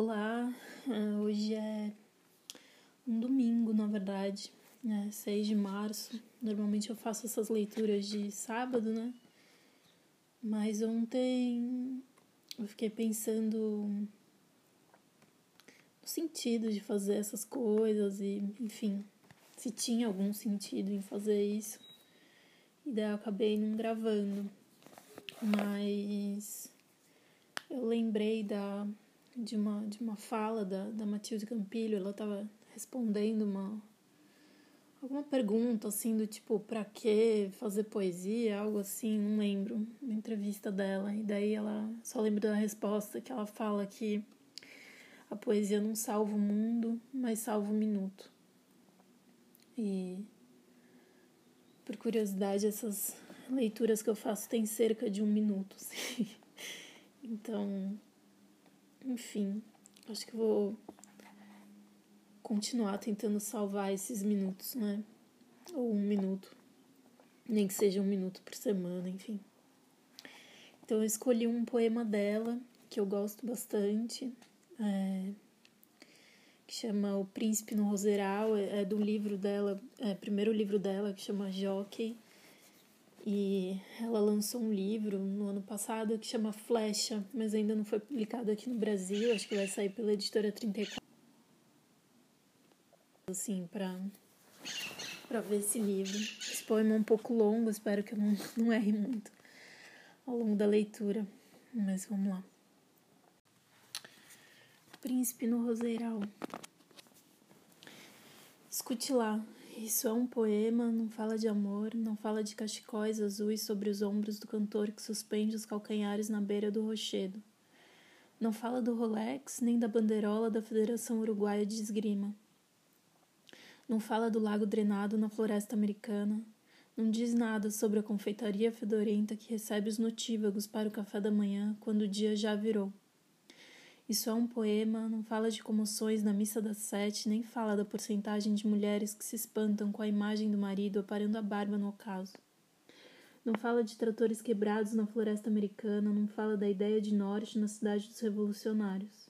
Olá, ah, hoje é um domingo, na verdade, né? 6 de março. Normalmente eu faço essas leituras de sábado, né? Mas ontem eu fiquei pensando no sentido de fazer essas coisas e, enfim, se tinha algum sentido em fazer isso. E daí eu acabei não gravando. Mas eu lembrei da de uma, de uma fala da, da Matilde Campilho, ela estava respondendo uma alguma pergunta assim do tipo para que fazer poesia, algo assim, não lembro, uma entrevista dela e daí ela só lembro da resposta que ela fala que a poesia não salva o mundo, mas salva o minuto. E por curiosidade, essas leituras que eu faço têm cerca de um minuto. Assim. Então, enfim, acho que vou continuar tentando salvar esses minutos, né? Ou um minuto. Nem que seja um minuto por semana, enfim. Então eu escolhi um poema dela que eu gosto bastante, é, que chama O Príncipe no Roseral, é, é do livro dela, é, primeiro livro dela, que chama Jockey. E ela lançou um livro no ano passado que chama Flecha, mas ainda não foi publicado aqui no Brasil. Acho que vai sair pela editora 34. Assim, para para ver esse livro. Esse poema é um pouco longo, espero que eu não, não erre muito ao longo da leitura. Mas vamos lá. Príncipe no Roseiral. Escute lá, isso é um poema, não fala de amor, não fala de cachecóis azuis sobre os ombros do cantor que suspende os calcanhares na beira do rochedo. Não fala do Rolex nem da bandeirola da Federação Uruguaia de Esgrima. Não fala do lago drenado na floresta americana. Não diz nada sobre a confeitaria fedorenta que recebe os notívagos para o café da manhã quando o dia já virou. Isso é um poema, não fala de comoções na missa das sete, nem fala da porcentagem de mulheres que se espantam com a imagem do marido aparando a barba no ocaso. Não fala de tratores quebrados na floresta americana, não fala da ideia de norte na cidade dos revolucionários.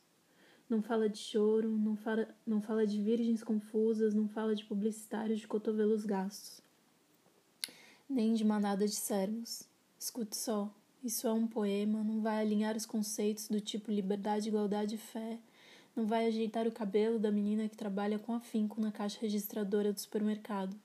Não fala de choro, não fala, não fala de virgens confusas, não fala de publicitários de cotovelos gastos. Nem de manada de servos. Escute só, isso é um poema, não vai alinhar os conceitos do tipo liberdade, igualdade e fé, não vai ajeitar o cabelo da menina que trabalha com afinco na caixa registradora do supermercado.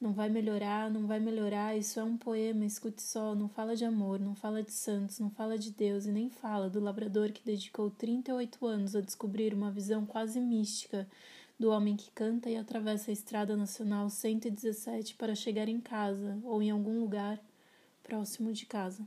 Não vai melhorar, não vai melhorar, isso é um poema, escute só, não fala de amor, não fala de santos, não fala de Deus e nem fala do labrador que dedicou 38 anos a descobrir uma visão quase mística do homem que canta e atravessa a Estrada Nacional 117 para chegar em casa ou em algum lugar próximo de casa.